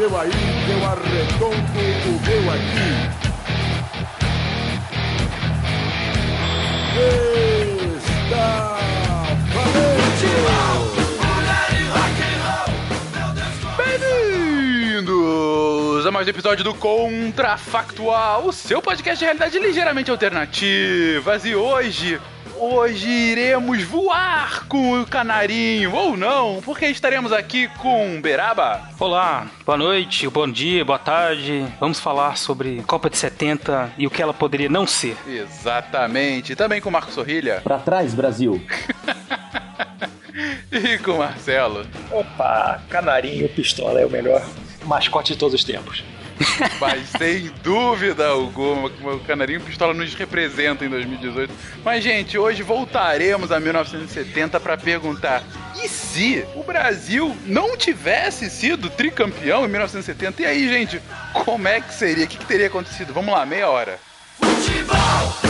seu aí, eu arredondo o meu aqui. Está Bem-vindos a mais um episódio do Contrafactual, o seu podcast de realidade ligeiramente alternativas. E hoje, hoje iremos voar com o canarinho, ou não, porque estaremos aqui com Beraba. Olá, boa noite, bom dia, boa tarde. Vamos falar sobre Copa de 70 e o que ela poderia não ser. Exatamente. Também com Marco Sorrilha. Pra trás, Brasil. e com Marcelo. Opa, Canarinho Pistola é o melhor mascote de todos os tempos. Mas sem dúvida alguma, o Canarinho Pistola nos representa em 2018. Mas, gente, hoje voltaremos a 1970 para perguntar: e se o Brasil não tivesse sido tricampeão em 1970? E aí, gente, como é que seria? O que, que teria acontecido? Vamos lá, meia hora. Futebol,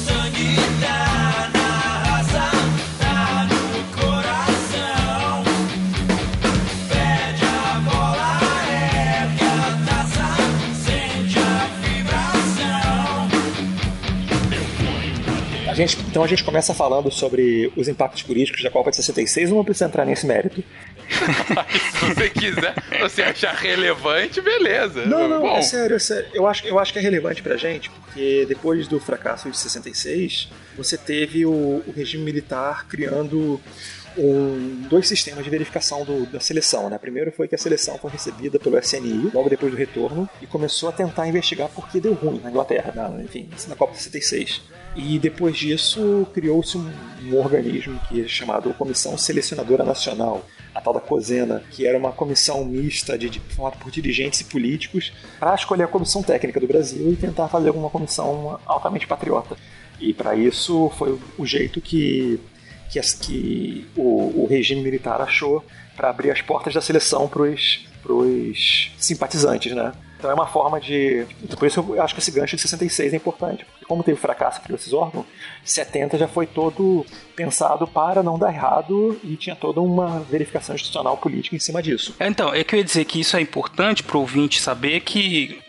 Gente, então a gente começa falando sobre os impactos políticos da Copa de 66, não precisa entrar nesse mérito. Se você quiser, você achar relevante, beleza. Não, não, Bom, é sério, é sério. Eu acho, eu acho que é relevante pra gente, porque depois do fracasso de 66, você teve o, o regime militar criando um- dois sistemas de verificação do- da seleção. Né? Primeiro foi que a seleção foi recebida pelo SNI, logo depois do retorno, e começou a tentar investigar por que deu ruim na Inglaterra, na, enfim, na Copa de 66. E depois disso criou-se um, um organismo que é chamado Comissão Selecionadora Nacional, a tal da COSENA, que era uma comissão mista de, de, formada por dirigentes e políticos para escolher a comissão técnica do Brasil e tentar fazer uma comissão altamente patriota. E para isso foi o jeito que, que, as- que o, o regime militar achou para abrir as portas da seleção para os simpatizantes, né? Então é uma forma de. então, Por isso eu acho que esse gancho de 66 é importante. Porque como teve fracasso criou esses órgãos, 70 já foi todo pensado para não dar errado e tinha toda uma verificação institucional política em cima disso. Então, é que eu ia dizer que isso é importante pro ouvinte saber que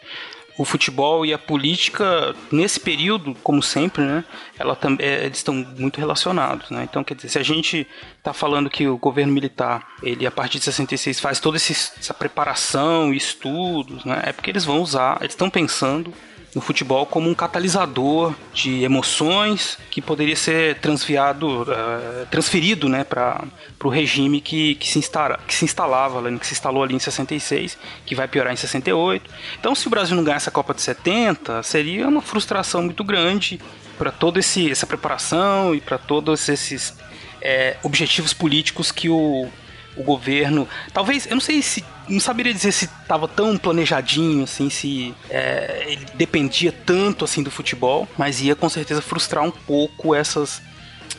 o futebol e a política, nesse período, como sempre, né, ela tam- é, eles estão muito relacionados. Né? Então, quer dizer, se a gente está falando que o governo militar, ele a partir de 66 faz toda essa preparação e estudos, né, é porque eles vão usar, eles estão pensando no futebol como um catalisador de emoções que poderia ser transviado, eh, transferido né, para o regime que, que, se instala, que se instalava, que se instalou ali em 66, que vai piorar em 68. Então, se o Brasil não ganhar essa Copa de 70, seria uma frustração muito grande para toda essa preparação e para todos esses eh, objetivos políticos que o, o governo. Talvez, eu não sei se. Não saberia dizer se estava tão planejadinho, assim, se é, ele dependia tanto assim do futebol, mas ia com certeza frustrar um pouco essas,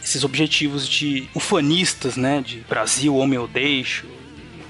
esses objetivos de ufanistas, né? De Brasil, homem eu deixo,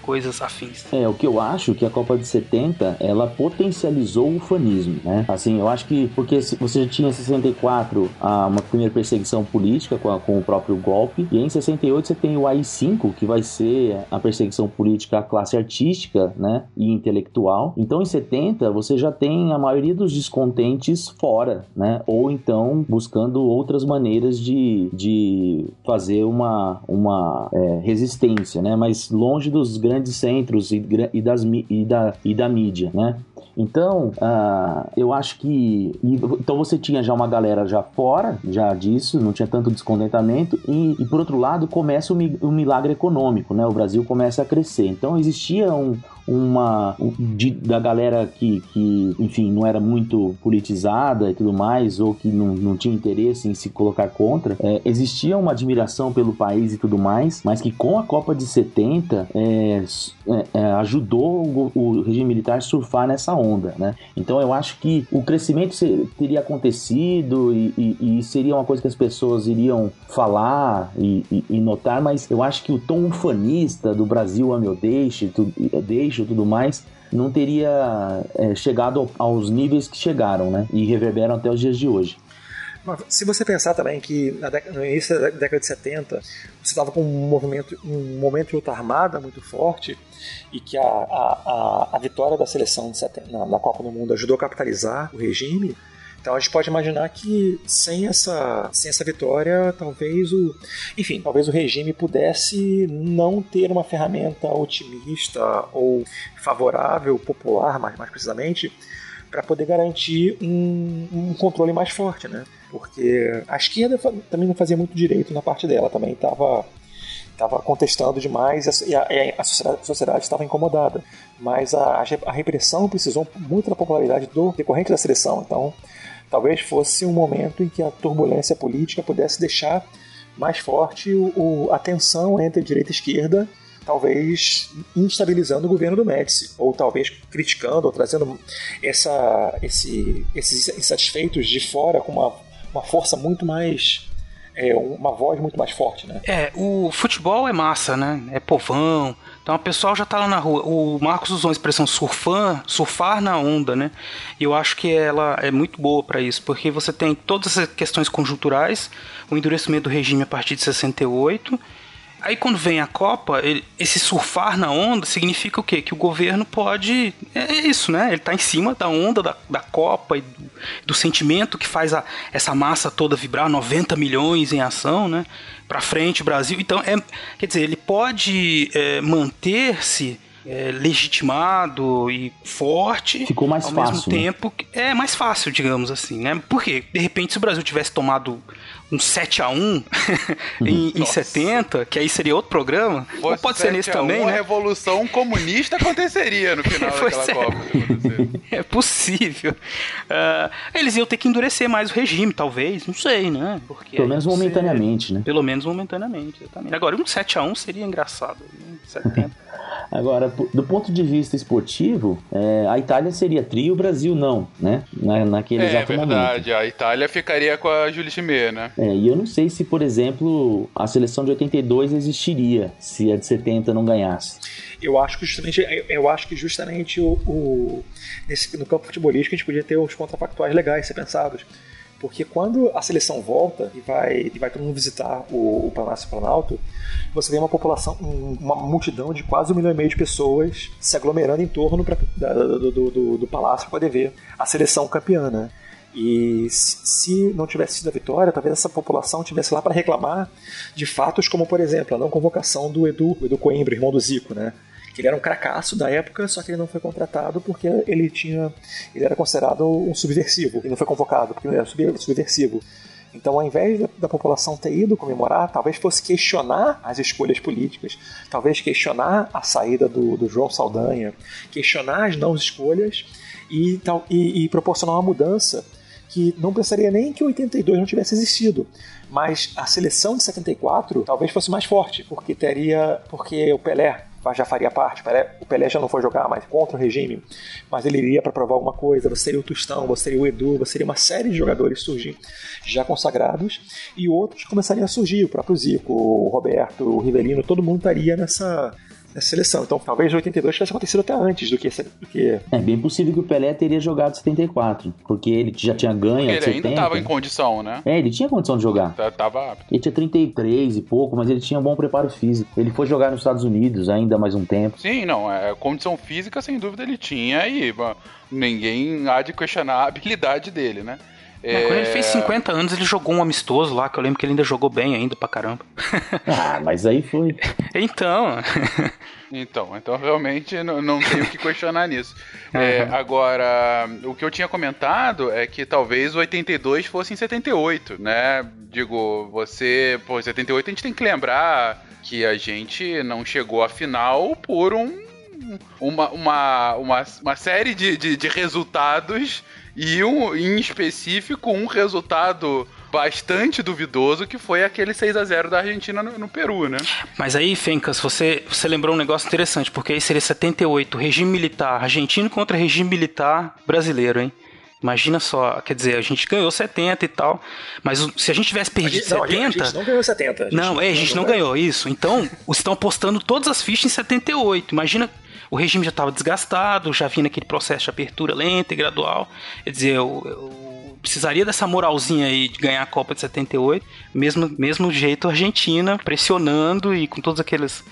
coisas afins. É, o que eu acho que a Copa de 70, ela potencializou o fanismo, né? Assim, eu acho que, porque você já tinha em 64 a, uma primeira perseguição política com, a- com o próprio golpe, e em 68 você tem o AI-5, que vai ser a perseguição política à classe artística, né? E intelectual. Então, em 70, você já tem a maioria dos descontentes fora, né? Ou então buscando outras maneiras de, de fazer uma, uma é, resistência, né? Mas longe dos grandes centros e, e das, e, da, e da mídia, né? Então, ah, eu acho que. Então você tinha já uma galera já fora já disso, não tinha tanto descontentamento, e, e por outro lado começa o, mi- o milagre econômico, né? O Brasil começa a crescer. Então existia um, uma de, da galera que, que, enfim, não era muito politizada e tudo mais, ou que não, não tinha interesse em se colocar contra, é, existia uma admiração pelo país e tudo mais, mas que com a Copa de 70 é, é, é, ajudou o, o, regime militar a surfar nessa onda, né? Então eu acho que o crescimento teria acontecido e, e, e seria uma coisa que as pessoas iriam falar e, e, notar, mas eu acho que o tom ufanista do Brasil a meu deixe, tu, deixo tudo mais não teria é, chegado aos níveis que chegaram, né? E reverberam até os dias de hoje. Se você pensar também que no início da década de 70 você estava com um movimento, um momento de luta armada muito forte e que a, a, a, vitória da seleção 70, na, na Copa do Mundo ajudou a capitalizar o regime, então a gente pode imaginar que sem essa, sem essa vitória, talvez o, enfim, talvez o regime pudesse não ter uma ferramenta otimista ou favorável, popular, mais, mais precisamente, para poder garantir um, um, controle mais forte, né? Porque a esquerda também não fazia muito direito na parte dela, também estava estava contestando demais e a, a, sociedade estava incomodada. Mas a, a, repressão precisou muito da popularidade do decorrente da seleção. Então, talvez fosse um momento em que a turbulência política pudesse deixar mais forte o, o, a tensão entre direita e esquerda, talvez instabilizando o governo do Médici, ou talvez criticando ou trazendo essa, esse, esses insatisfeitos de fora com uma, uma força muito mais é, uma voz muito mais forte, né? É, o futebol é massa, né? É povão. Então o pessoal já tá lá na rua. O Marcos usou a expressão surfar, surfar na onda, né? E eu acho que ela é muito boa para isso, porque você tem todas as questões conjunturais, o endurecimento do regime a partir de 68 Aí quando vem a Copa, ele, esse surfar na onda significa o quê? Que o governo pode. É, é isso, né? Ele está em cima da onda da, da Copa e do, do sentimento que faz a, essa massa toda vibrar, 90 milhões em ação, né? Para frente, Brasil. Então, é, quer dizer, ele pode é, manter-se é, legitimado e forte. Ficou mais ao fácil. mesmo né? tempo. É mais fácil, digamos assim, né? Porque, de repente, se o Brasil tivesse tomado um 7 a 1 uhum. em, em 70, que aí seria outro programa. Ou pode ser nesse também, né? Uma revolução comunista aconteceria no final daquela é. Copa. É possível. Uh, eles iam ter que endurecer mais o regime, talvez, não sei, né? Porque Pelo menos momentaneamente, ser... né? Pelo menos momentaneamente, exatamente. Agora, um 7 a 1 seria engraçado. Né? 70. Agora, do ponto de vista esportivo, é, a Itália seria tri e o Brasil não, né? Na, naquele é, exato momento. É verdade, a Itália ficaria com a Julie Chimé, né? É, e eu não sei se, por exemplo, a seleção de 82 existiria se a de 70 não ganhasse. Eu acho que justamente, eu acho que justamente o, o nesse, no campo futebolístico a gente podia ter uns contrafactuais legais ser pensados. Porque quando a seleção volta e vai, e vai todo mundo visitar o, o Palácio Planalto, você vê uma população, uma multidão de quase um milhão e meio de pessoas se aglomerando em torno pra, da, do, do, do, do palácio para poder ver a seleção campeã, né? E se não tivesse sido a vitória, talvez essa população tivesse lá para reclamar de fatos como, por exemplo, a não convocação do Edu, Edu Coimbra, irmão do Zico, né? Que ele era um cracaço da época, só que ele não foi contratado porque ele tinha. ele era considerado um subversivo. Ele não foi convocado porque ele era subversivo. Então, ao invés da, população ter ido comemorar, talvez fosse questionar as escolhas políticas, talvez questionar a saída do, do João Saldanha, questionar as não escolhas e, tal, e, e proporcionar uma mudança que não pensaria nem que 82 não tivesse existido, mas a seleção de 74 talvez fosse mais forte, porque teria, porque o Pelé já faria parte. O Pelé já não foi jogar mais contra o regime, mas ele iria para provar alguma coisa. Você seria o Tostão, você seria o Edu, você seria uma série de jogadores surgir já consagrados e outros começariam a surgir. O próprio Zico, o Roberto, o Rivelino, todo mundo estaria nessa, nessa seleção. Então talvez 82 tivesse acontecido até antes do que, do que. É bem possível que o Pelé teria jogado 74, porque ele já tinha ganho. Ele ainda estava em condição, né? É, ele tinha condição de jogar. Tava Ele tinha 33 e pouco, mas ele tinha um bom preparo físico. Ele foi jogar nos Estados Unidos ainda mais um tempo. Sim, não, é, condição física sem dúvida ele tinha e ninguém há de questionar a habilidade dele, né? É... Quando ele fez 50 anos, ele jogou um amistoso lá, que eu lembro que ele ainda jogou bem ainda pra caramba. ah, mas aí foi. Então. então, então realmente não, não tenho o que questionar nisso. Uhum. É, agora, o que eu tinha comentado é que talvez o 82 fosse em 78, né? Digo, você. Pô, 78 a gente tem que lembrar que a gente não chegou à final por um uma, uma, uma, uma série de, de, de resultados e um, em específico um resultado bastante duvidoso que foi aquele 6 a 0 da Argentina no, no, Peru, né? Mas aí, Fencas, você, você lembrou um negócio interessante, porque aí seria 78, regime militar argentino contra regime militar brasileiro, hein? Imagina só, quer dizer, a gente ganhou 70 e tal, mas se a gente tivesse perdido a gente, não, 70. A gente não ganhou 70. não, é, a gente não, não ganhou isso. Então, estão apostando todas as fichas em 78. Imagina, o regime já estava desgastado, já vinha naquele processo de abertura lenta e gradual. Quer dizer, eu, eu precisaria dessa moralzinha aí de ganhar a Copa de 78, mesmo, mesmo jeito Argentina, pressionando e com todos aqueles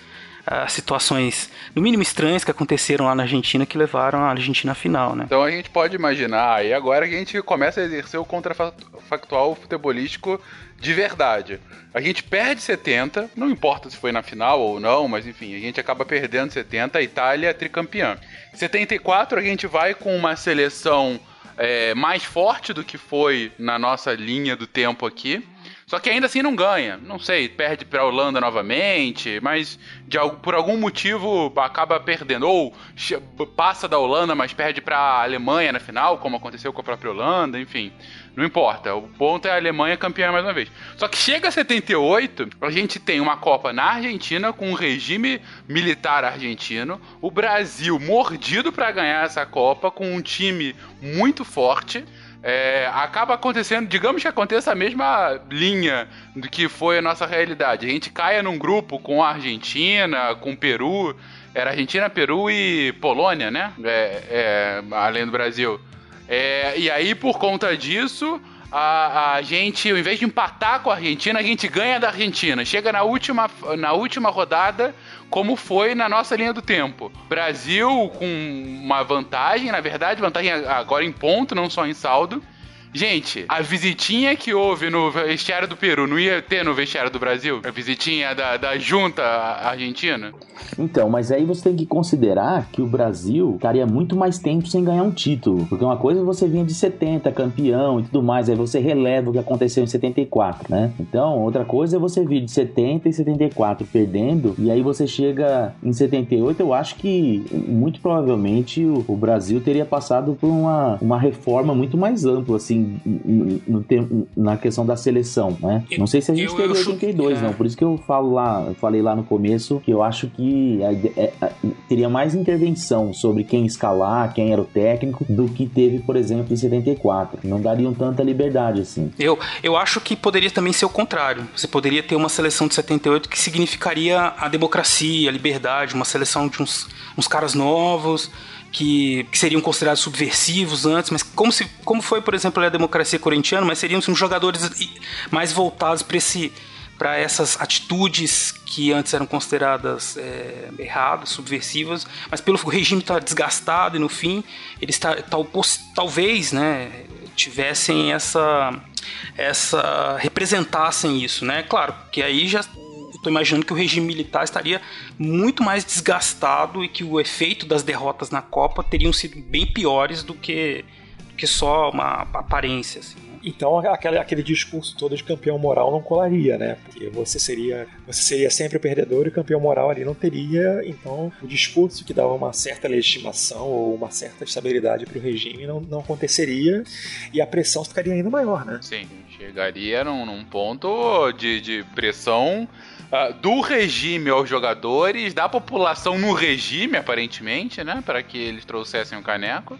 uh, situações, no mínimo estranhas, que aconteceram lá na Argentina que levaram a Argentina à final, né? Então a gente pode imaginar, e agora a gente começa a exercer o contrafactual futebolístico de verdade. A gente perde 70, não importa se foi na final ou não, mas enfim, a gente acaba perdendo 70, a Itália é tricampeã. 74 a gente vai com uma seleção é, mais forte do que foi na nossa linha do tempo aqui. Só que ainda assim não ganha. Não sei, perde para a Holanda novamente, mas de, por algum motivo acaba perdendo. Ou passa da Holanda, mas perde para a Alemanha na final, como aconteceu com a própria Holanda, enfim. Não importa. O ponto é a Alemanha campeã mais uma vez. Só que chega a 78, a gente tem uma Copa na Argentina com um regime militar argentino, o Brasil mordido para ganhar essa Copa com um time muito forte é, acaba acontecendo, digamos que aconteça a mesma linha do que foi a nossa realidade. A gente caia num grupo com a Argentina, com o Peru, era Argentina, Peru e Polônia, né? É, é, além do Brasil. É, e aí, por conta disso, a, a gente, ao invés de empatar com a Argentina, a gente ganha da Argentina. Chega na última, na última rodada, como foi na nossa linha do tempo. Brasil com uma vantagem, na verdade, vantagem agora em ponto, não só em saldo. Gente, a visitinha que houve no vestiário do Peru não ia ter no vestiário do Brasil? A visitinha da, da junta argentina? Então, mas aí você tem que considerar que o Brasil estaria muito mais tempo sem ganhar um título. Porque uma coisa é você vinha de 70, campeão e tudo mais, aí você releva o que aconteceu em 74, né? Então, outra coisa é você vir de 70 e 74 perdendo, e aí você chega em 78, eu acho que muito provavelmente o, o Brasil teria passado por uma, uma reforma muito mais ampla, assim, no, no, na questão da seleção, né? Não sei se a gente eu, teria eu 82, é. não. Por isso que eu falo lá, falei lá no começo que eu acho que é, é, teria mais intervenção sobre quem escalar, quem era o técnico, do que teve, por exemplo, em 74. Não dariam tanta liberdade assim. Eu, eu acho que poderia também ser o contrário. Você poderia ter uma seleção de 78 que significaria a democracia, a liberdade, uma seleção de uns, uns caras novos que, que, seriam considerados subversivos antes, mas como, se, como foi, por exemplo, a democracia corintiana, mas seriam assim, jogadores mais voltados para esse para essas atitudes que antes eram consideradas é, erradas, subversivas, mas pelo regime estar tá desgastado e no fim eles tá, tal, talvez né, tivessem essa essa representassem isso, né? Claro que aí já estou imaginando que o regime militar estaria muito mais desgastado e que o efeito das derrotas na Copa teriam sido bem piores do que, do que só uma aparência. Assim, né? Então aquele, aquele discurso todo de campeão moral não colaria, né? Porque você seria, você seria sempre o perdedor e campeão moral ali não teria. Então o discurso que dava uma certa legitimação ou uma certa estabilidade para o regime não, não aconteceria e a pressão ficaria ainda maior, né? Sim, chegaria num, num ponto de, de pressão uh, do regime aos jogadores, da população no regime, aparentemente, né? Para que eles trouxessem o caneco.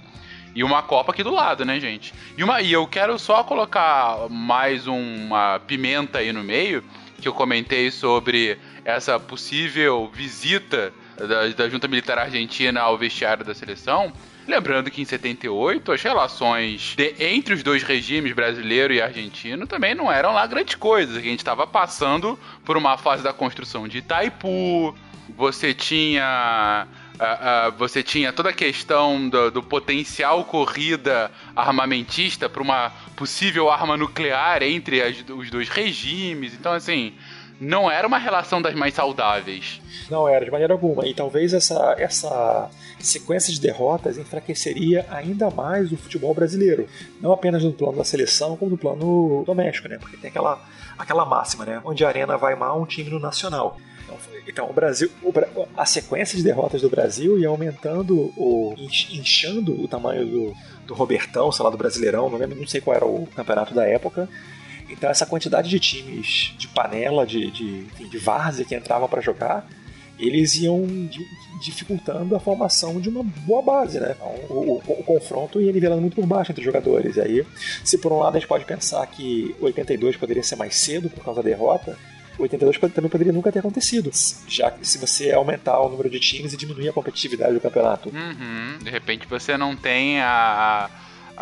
E uma Copa aqui do lado, né, gente? E, uma, e eu quero só colocar mais uma pimenta aí no meio, que eu comentei sobre essa possível visita da, da junta militar argentina ao vestiário da seleção. Lembrando que em 78 as relações de, entre os dois regimes, brasileiro e argentino, também não eram lá grandes coisas. A gente estava passando por uma fase da construção de Itaipu, você tinha. Uh, uh, você tinha toda a questão do, do potencial corrida armamentista para uma possível arma nuclear entre as, os dois regimes. Então, assim, não era uma relação das mais saudáveis. Não era, de maneira alguma. E talvez essa, essa sequência de derrotas enfraqueceria ainda mais o futebol brasileiro. Não apenas no plano da seleção, como no plano doméstico, né? Porque tem aquela, aquela máxima, né? Onde a arena vai mal, um time no nacional. Então, Então, o Brasil, a sequência de derrotas do Brasil ia aumentando, o, inch- inchando o tamanho do, do Robertão, sei lá, do Brasileirão, não lembro, não sei qual era o campeonato da época. Então, essa quantidade de times de panela, de, de, enfim, de várzea que entravam para jogar, eles iam di- dificultando a formação de uma boa base, né? Então, o, o- o confronto ia nivelando muito por baixo entre os jogadores. E aí, se por um lado a gente pode pensar que 82 poderia ser mais cedo por causa da derrota, 82 pode- também poderia nunca ter acontecido, já que se você aumentar o número de times e diminuir a competitividade do campeonato. Uhum. De repente você não tem a,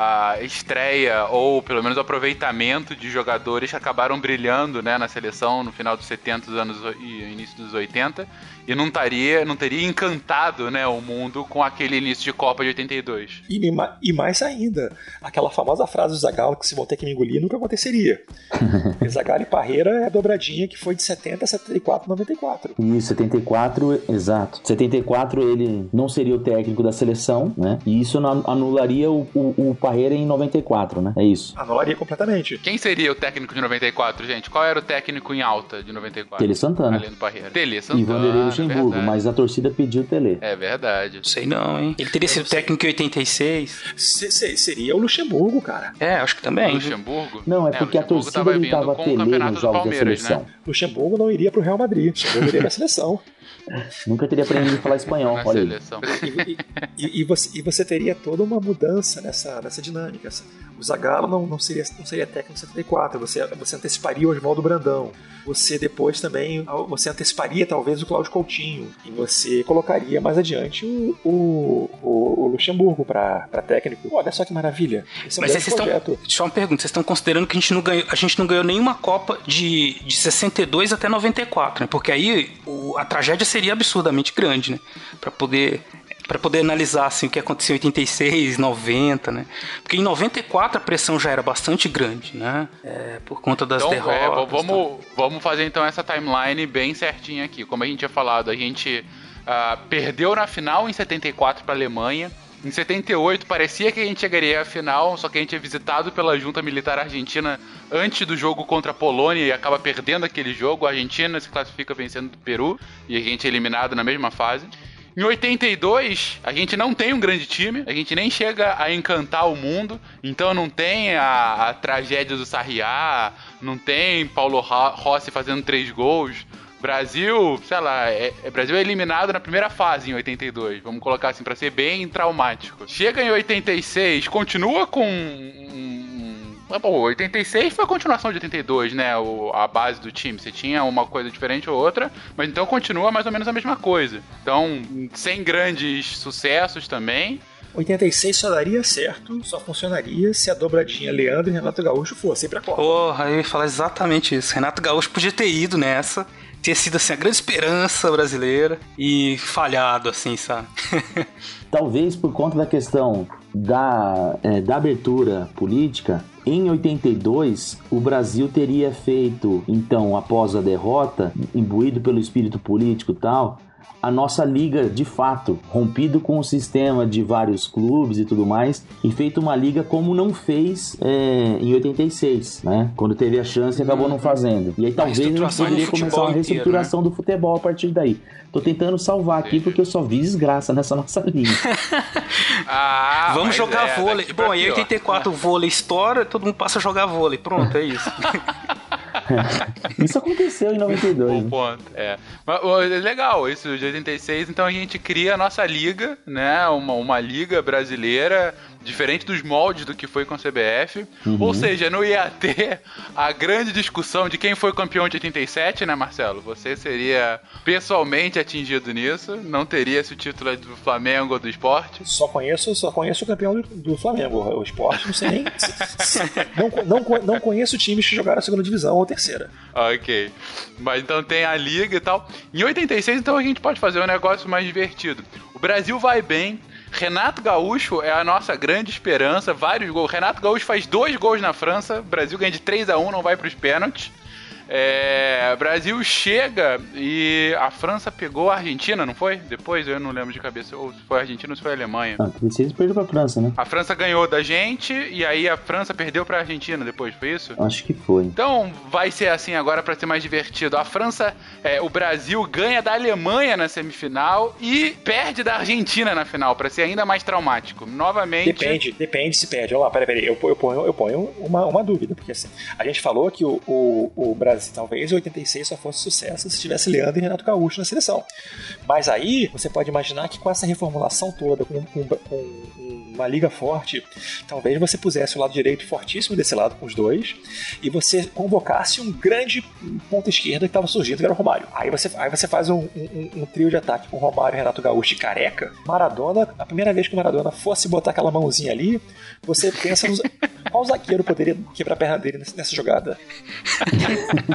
a, estreia ou pelo menos o aproveitamento de jogadores que acabaram brilhando né, na seleção no final dos 70 dos anos e início dos 80 e não, taria, não teria encantado né, o mundo com aquele início de Copa de 82. E, e ma- e mais ainda, aquela famosa frase do Zagallo que se vão ter que me engolir nunca aconteceria. Zagallo e Parreira é a dobradinha que foi de 70 a 74, 94. Isso, 74, exato. 74 ele não seria o técnico da seleção, né? E isso anularia o, o, o Parreira em 94, né? É isso. Anularia completamente. Quem seria o técnico de 94, gente? Qual era o técnico em alta de 94? Tele Santana. Além do Parreira. Tele E Santana. Vanderlei Luxemburgo, verdade. mas a torcida pediu Tele. É verdade. Sei não, hein? Ele teria sido técnico em 86. Se- se- seria o Luxemburgo, cara. É, acho que também. Luxemburgo? Não, é É, porque a torcida tava gritava o Tele nos jogos da Palmeiras, seleção. né? Luxemburgo não iria pro Real Madrid. Luxemburgo iria pra seleção. Nunca teria aprendido a falar espanhol, Na olha seleção. E, e- e você, e você teria toda uma mudança nessa, nessa dinâmica. O Zagallo não, não, seria, não seria técnico em 74, você, você anteciparia o Oswaldo Brandão. Você depois também você anteciparia talvez o Cláudio Coutinho. E você colocaria mais adiante o, o, o- o Luxemburgo para técnico. Olha só que maravilha. Esse é um Mas vocês estão. projeto. Só uma pergunta, vocês estão considerando que a gente não ganhou, a gente não ganhou nenhuma Copa de, de 62 até 94, né? Porque aí o- a tragédia seria absurdamente grande, né? Pra poder. Pra poder analisar assim, o que aconteceu em 86, 90, né? Porque em 94 a pressão já era bastante grande, né? É, por conta das Então, derrotas. é, v- tal. vamos, vamos fazer então essa timeline bem certinha aqui. Como a gente tinha falado, a gente ah, perdeu na final em 74 para a Alemanha. Em 78 parecia que a gente chegaria à final, só que a gente é visitado pela junta militar argentina antes do jogo contra a Polônia e acaba perdendo aquele jogo. A Argentina se classifica vencendo o Peru e a gente é eliminado na mesma fase. Em 82, a gente não tem um grande time, a gente nem chega a encantar o mundo, então não tem a, a tragédia do Sarriá, não tem Paulo Ro- Rossi fazendo três gols. Brasil, sei lá, é, é- Brasil é eliminado na primeira fase em 82, vamos colocar assim, pra ser bem traumático. Chega em 86, continua com um- um- ah, Bom, 86 foi a continuação de 82, né? O, a base do time. Você tinha uma coisa diferente ou outra, mas então continua mais ou menos a mesma coisa. Então, sem grandes sucessos também. 86 só daria certo, só funcionaria se a dobradinha Leandro e Renato Gaúcho fossem pra Copa. Porra, eu ia falar exatamente isso. Renato Gaúcho podia ter ido nessa, ter sido assim a grande esperança brasileira e falhado, assim, sabe? Talvez por conta da questão da, é, da abertura política, em 82 o Brasil teria feito, então, após a derrota, imbuído pelo espírito político e tal, a nossa liga de fato, rompido com o sistema de vários clubes e tudo mais, e feito uma liga como não fez é, em 86, né? Quando teve a chance e acabou não fazendo. E aí talvez a gente reestruturação do poderia começar uma inteiro, reestruturação do futebol a partir daí. Tô tentando salvar aqui porque eu só vi desgraça nessa nossa linha. Ah, Vamos jogar é, vôlei. Bom, em pior. 84 o vôlei estoura, todo mundo passa a jogar vôlei. Pronto, é isso. Isso aconteceu em 92. Bom né? ponto, é. Mas, é legal, isso de 86, então a gente cria a nossa liga, né? Uma, uma liga brasileira, diferente dos moldes do que foi com a CBF. Uhum. Ou seja, não ia ter a grande discussão de quem foi campeão de 87, né, Marcelo? Você seria pessoalmente atingido nisso, não teria esse título do Flamengo ou do esporte. Só conheço, só conheço o campeão do, do Flamengo. O esporte, não sei nem. não, não, não conheço times que jogaram a segunda divisão ou a terceira. Ok. Mas então tem a liga e tal. Em 86, então a gente pode fazer um negócio mais divertido. O Brasil vai bem. Renato Gaúcho é a nossa grande esperança. Vários gols. Renato Gaúcho faz dois gols na França. O Brasil ganha de 3 a 1 não vai para os pênaltis. É, Brasil chega e a França pegou a Argentina, não foi? Depois eu não lembro de cabeça. Ou se foi a Argentina ou se foi a Alemanha. Ah, 36 perdeu pra França, né? A França ganhou da gente e aí a França perdeu pra Argentina depois, foi isso? Acho que foi. Então vai ser assim agora pra ser mais divertido. A França, é, o Brasil ganha da Alemanha na semifinal e perde da Argentina na final, pra ser ainda mais traumático. Novamente. Depende, depende se perde. Olha lá, peraí, peraí. Eu, eu ponho, eu ponho uma, uma dúvida, porque assim, a gente falou que o, o, o Brasil, talvez 86 só fosse sucesso se tivesse Leandro e Renato Gaúcho na seleção. Mas aí você pode imaginar que com essa reformulação toda, com, com, com uma liga forte, talvez você pusesse o lado direito fortíssimo desse lado com os dois e você convocasse um grande ponta esquerda que estava surgindo, que era o Romário. Aí você, aí você faz um, um, um trio de ataque com Romário, Renato Gaúcho e Careca. Maradona, a primeira vez que o Maradona fosse botar aquela mãozinha ali, você pensa nos, qual zagueiro poderia quebrar a perna dele nessa jogada?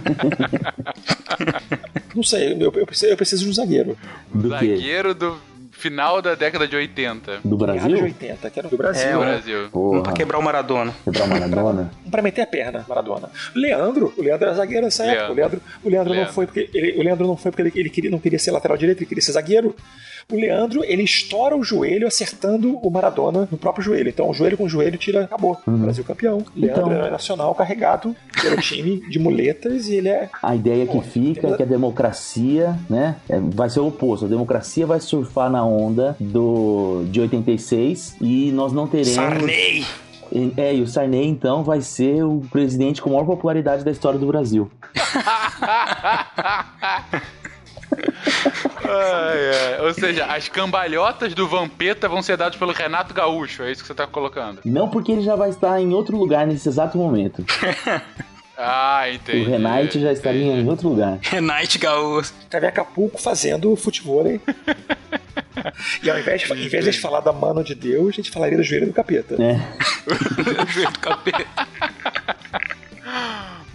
Não sei, eu, eu, preciso, eu preciso de um zagueiro. Do quê? Zagueiro do final da década de 80. Do Errado de Brasil? 80, que era do Brasil. É, Do o- Brasil. Um Porra. pra quebrar o Maradona. Quebrar o Maradona? Um pra meter a perna, Maradona. Leandro, o Leandro era zagueiro nessa época. O Leandro, o Leandro, Leandro. não foi porque ele, o Leandro não foi porque ele, ele queria, não queria ser lateral direito, ele queria ser zagueiro. O Leandro, ele estoura o joelho acertando o Maradona no próprio joelho. Então, joelho com joelho tira, acabou. Brasil campeão. Leandro Então- era nacional carregado pelo time de muletas e ele é A ideia que fica é que a democracia, né, é- vai ser o oposto. A democracia vai surfar na onda do de 86 e nós não teremos. Sarney! É, e o Sarney então vai ser o presidente com maior popularidade da história do Brasil. Ai, ai. Ou seja, as cambalhotas do Vampeta vão ser dadas pelo Renato Gaúcho, é isso que você tá colocando. Não porque ele já vai estar em outro lugar nesse exato momento. Ah, entendi. o Renate já estaria em outro lugar. Renate Gaúcho. Tava em Acapulco fazendo futebol. hein? E ao invés, de, ao invés de a gente falar da mano de Deus, a gente falaria do joelho do capeta. É. Joelho do capeta.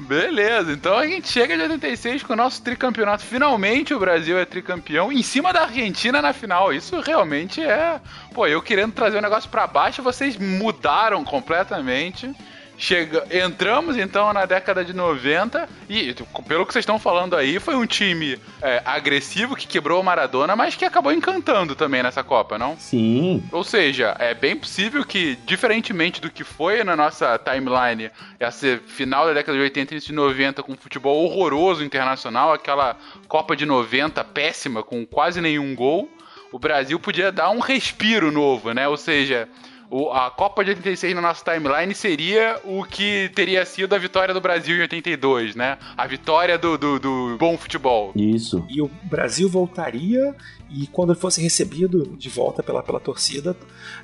Beleza, então a gente chega de 86 com o nosso tricampeonato. Finalmente o Brasil é tricampeão em cima da Argentina na final. Isso realmente é. Pô, eu querendo trazer o negócio pra baixo, vocês mudaram completamente. Chega, entramos então na década de 90 e, pelo que vocês estão falando aí, foi um time é, agressivo que quebrou o Maradona, mas que acabou encantando também nessa Copa, não? Sim. Ou seja, é bem possível que, diferentemente do que foi na nossa timeline, essa final da década de 80 e início de 90, com futebol horroroso internacional, aquela Copa de 90 péssima, com quase nenhum gol, o Brasil podia dar um respiro novo, né? Ou seja, o- a Copa de 86 na nossa timeline seria o que teria sido a vitória do Brasil em 82, né? A vitória do, do, do bom futebol. Isso. E o Brasil voltaria e quando ele fosse recebido de volta pela, pela torcida,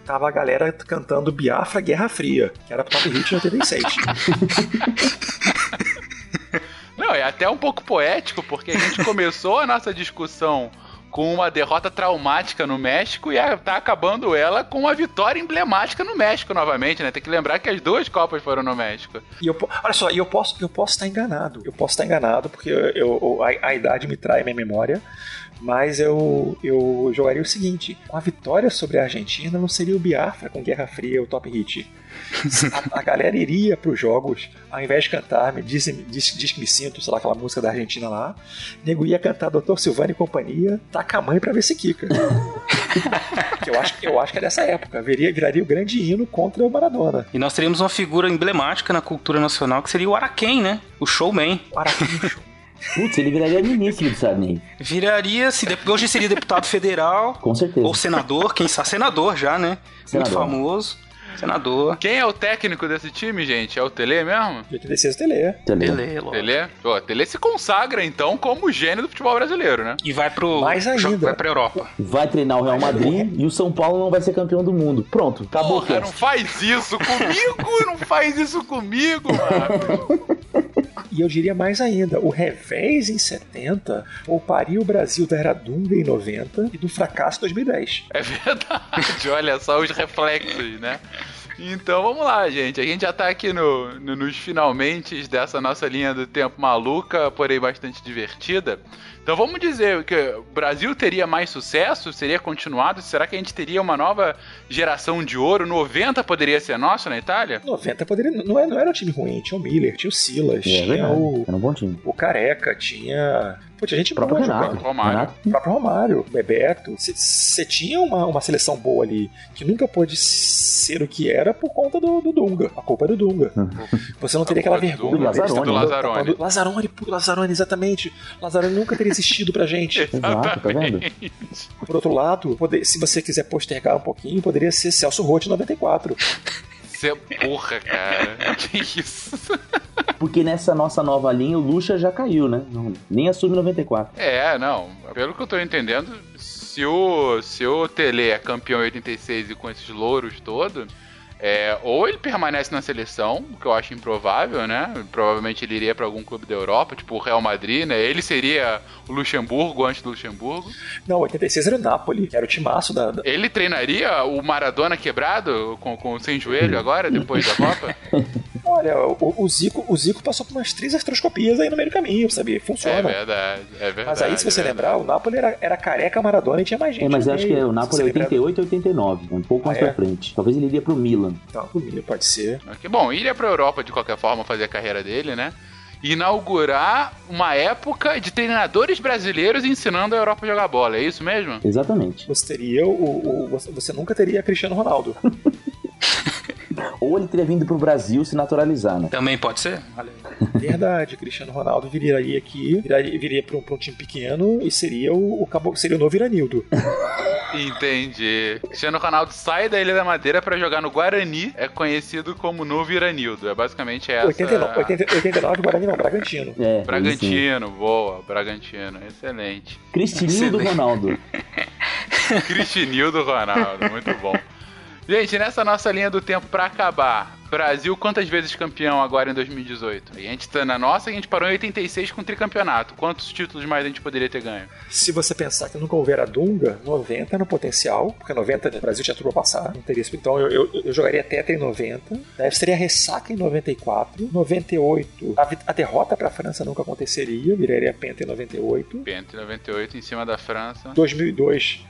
tava a galera cantando Biafra Guerra Fria, que era top hit em 86. Não, é até um pouco poético, porque a gente começou a nossa discussão com uma derrota traumática no México e tá acabando ela com uma vitória emblemática no México novamente, né? Tem que lembrar que as duas Copas foram no México. E eu, olha só, eu posso, eu posso estar enganado. Eu posso estar enganado, porque eu, eu- a, a idade me trai minha memória. Mas eu, eu jogaria o seguinte: com a vitória sobre a Argentina, não seria o Biafra com Guerra Fria o top hit. A, a galera iria para os jogos, ao invés de cantar me diz, diz, diz que me sinto, sei lá, aquela música da Argentina lá, nego ia cantar Dr. Silvano e companhia, taca a mãe pra ver se quica. que eu acho, eu acho que é dessa época. Viria, viraria o grande hino contra o Maradona. E nós teríamos uma figura emblemática na cultura nacional que seria o Araquém, né? O showman. O Araquém Show. Putz, ele viraria ministro do Sarney. Viraria, se de- hoje seria deputado federal Com certeza. ou senador, quem sabe senador já, né? Senador. Muito famoso. Senador. Quem é o técnico desse time, gente? É o Tele mesmo? De 86 Tele. Tele. Tele, lógico. Tele? Pô, Tele se consagra então como o gênio do futebol brasileiro, né? E vai pro. Mais ainda. Vai pra Europa. Vai treinar o Real Madrid e o São Paulo não vai ser campeão do mundo. Pronto, acabou Porra, não faz isso comigo! não faz isso comigo, mano! E eu diria mais ainda, o revés em 70 pouparia o Brasil da era Dunga em 90 e do fracasso em 2010. É verdade, olha só os reflexos, né? Então vamos lá, gente. A gente já tá aqui no, no- nos finalmente dessa nossa linha do tempo maluca, porém bastante divertida. Então vamos dizer que o Brasil teria mais sucesso? Seria continuado? Será que a gente teria uma nova geração de ouro? 90 poderia ser nosso na Itália? 90 poderia. Não, é- não era um time ruim, tinha o Miller, tinha o Silas, É tinha o, Era um bom time. o Careca, tinha. Pô, tinha gente O próprio boa Renato. jogando. Romário. Renato. O próprio Romário, o Bebeto. Você tinha uma, uma seleção boa ali, que nunca pôde ser o que era por conta do, do Dunga. A culpa é do Dunga. Você não teria aquela é do vergonha. Né? do pô, Lazzaroni, exatamente. Lazzaroni nunca teria existido pra gente. Exato, tá vendo? Por outro lado, poder- se você quiser postergar um pouquinho, poderia ser Celso Roth 94. Você porra, cara. Que isso? Porque nessa nossa nova linha, o Lucha já caiu, né? Não- nem assume 94. É, não. Pelo que eu tô entendendo, se o, se o Tele é campeão em 86 e com esses louros todos, é, ou ele permanece na seleção, o que eu acho improvável, né? Provavelmente ele iria pra algum clube da Europa, tipo o Real Madrid, né? Ele seria o Luxemburgo antes do Luxemburgo. Não, 86 era o Napoli, que era o timaço da. da- Ele treinaria o Maradona quebrado, com, com sem joelho agora, depois da Copa? Olha, o, o Zico, o Zico passou por umas três artroscopias aí no meio do caminho, sabe? É Funciona. verdade, é verdade. Mas aí, se você é lembrar, o Napoli era, era careca Maradona e tinha mais gente. É, mas eu acho que meio. o Napoli é você lembrar- 88 e 89, um pouco mais Ah, é? pra frente. Talvez ele iria pro Milan. Tá, o Milan pode ser. Que bom, iria pra Europa de qualquer forma fazer a carreira dele, né? Inaugurar uma época de treinadores brasileiros ensinando a Europa a jogar bola, é isso mesmo? Exatamente. Você teria o. o- você- você nunca teria Cristiano Ronaldo. Ou ele teria vindo pro Brasil se naturalizar, né? Também pode ser? Verdade, Cristiano Ronaldo viria aqui, viraria, viria pra um, pra um time pequeno e seria o, o cabo- seria o novo Iranildo. Entendi. Cristiano Ronaldo sai da Ilha da Madeira pra jogar no Guarani, é conhecido como Novo Iranildo. É basicamente essa. 89, 80, 89 Guarani não, Bragantino. É, sim. Bragantino, boa, Bragantino, excelente. Cristininho do Excelente. Ronaldo. Cristinildo Ronaldo, muito bom. Gente, nessa nossa linha do tempo pra acabar, Brasil quantas vezes campeão agora em 2018? A gente tá na nossa, a gente parou em 86 com tricampeonato. Quantos títulos mais a gente poderia ter ganho? Se você pensar que nunca houvera Dunga, 90 no potencial, porque 90 o Brasil tinha tudo pra passar, não teria isso. Então eu, eu, eu jogaria Tetra em 90, daí seria ressaca em 94, 98, a, a derrota pra França nunca aconteceria, viraria Penta em 98, Penta em 98 em cima da França. 2002,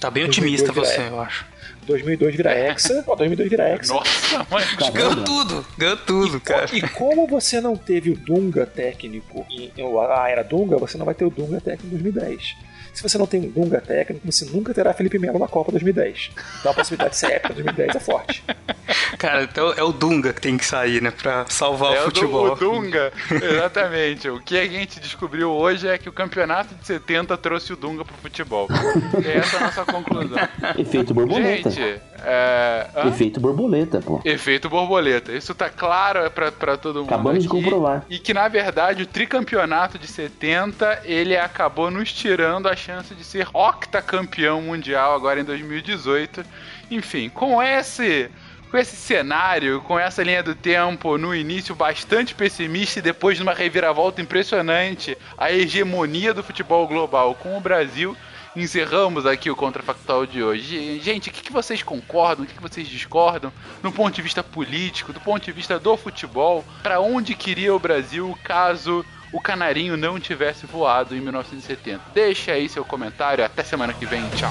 Tá bem otimista 2002 você, é. eu acho. 2002 vira Hexa, ó, 2002 vira Hexa. Nossa, mãe. Ganhou tudo, ganhou tudo, cara. E como você não teve o Dunga técnico em a era Dunga, você não vai ter o Dunga técnico em 2010. Se você não tem um Dunga técnico, você nunca terá Felipe Melo na Copa 2010. Então a possibilidade de ser épica em 2010 é forte. Cara, então é o Dunga que tem que sair, né? Pra salvar É o futebol. o Dunga, exatamente. O que a gente descobriu hoje é que o campeonato de 70 trouxe o Dunga pro futebol. E essa é a nossa conclusão. Efeito borboleta. Gente, é... Efeito borboleta, pô. Efeito borboleta. Isso tá claro pra, pra todo mundo. Acabamos de aqui. comprovar. E que, na verdade, o tricampeonato de 70, ele acabou nos tirando a chance de ser octacampeão mundial agora em 2018. Enfim, com esse... Com esse cenário, com essa linha do tempo no início bastante pessimista e depois de uma reviravolta impressionante, a hegemonia do futebol global com o Brasil, encerramos aqui o Contrafactual de hoje. Gente, o que, vocês concordam, o que, que vocês discordam, no ponto de vista político, do ponto de vista do futebol, para onde queria o Brasil caso o canarinho não tivesse voado em 1970? Deixa aí seu comentário, até semana que vem, tchau.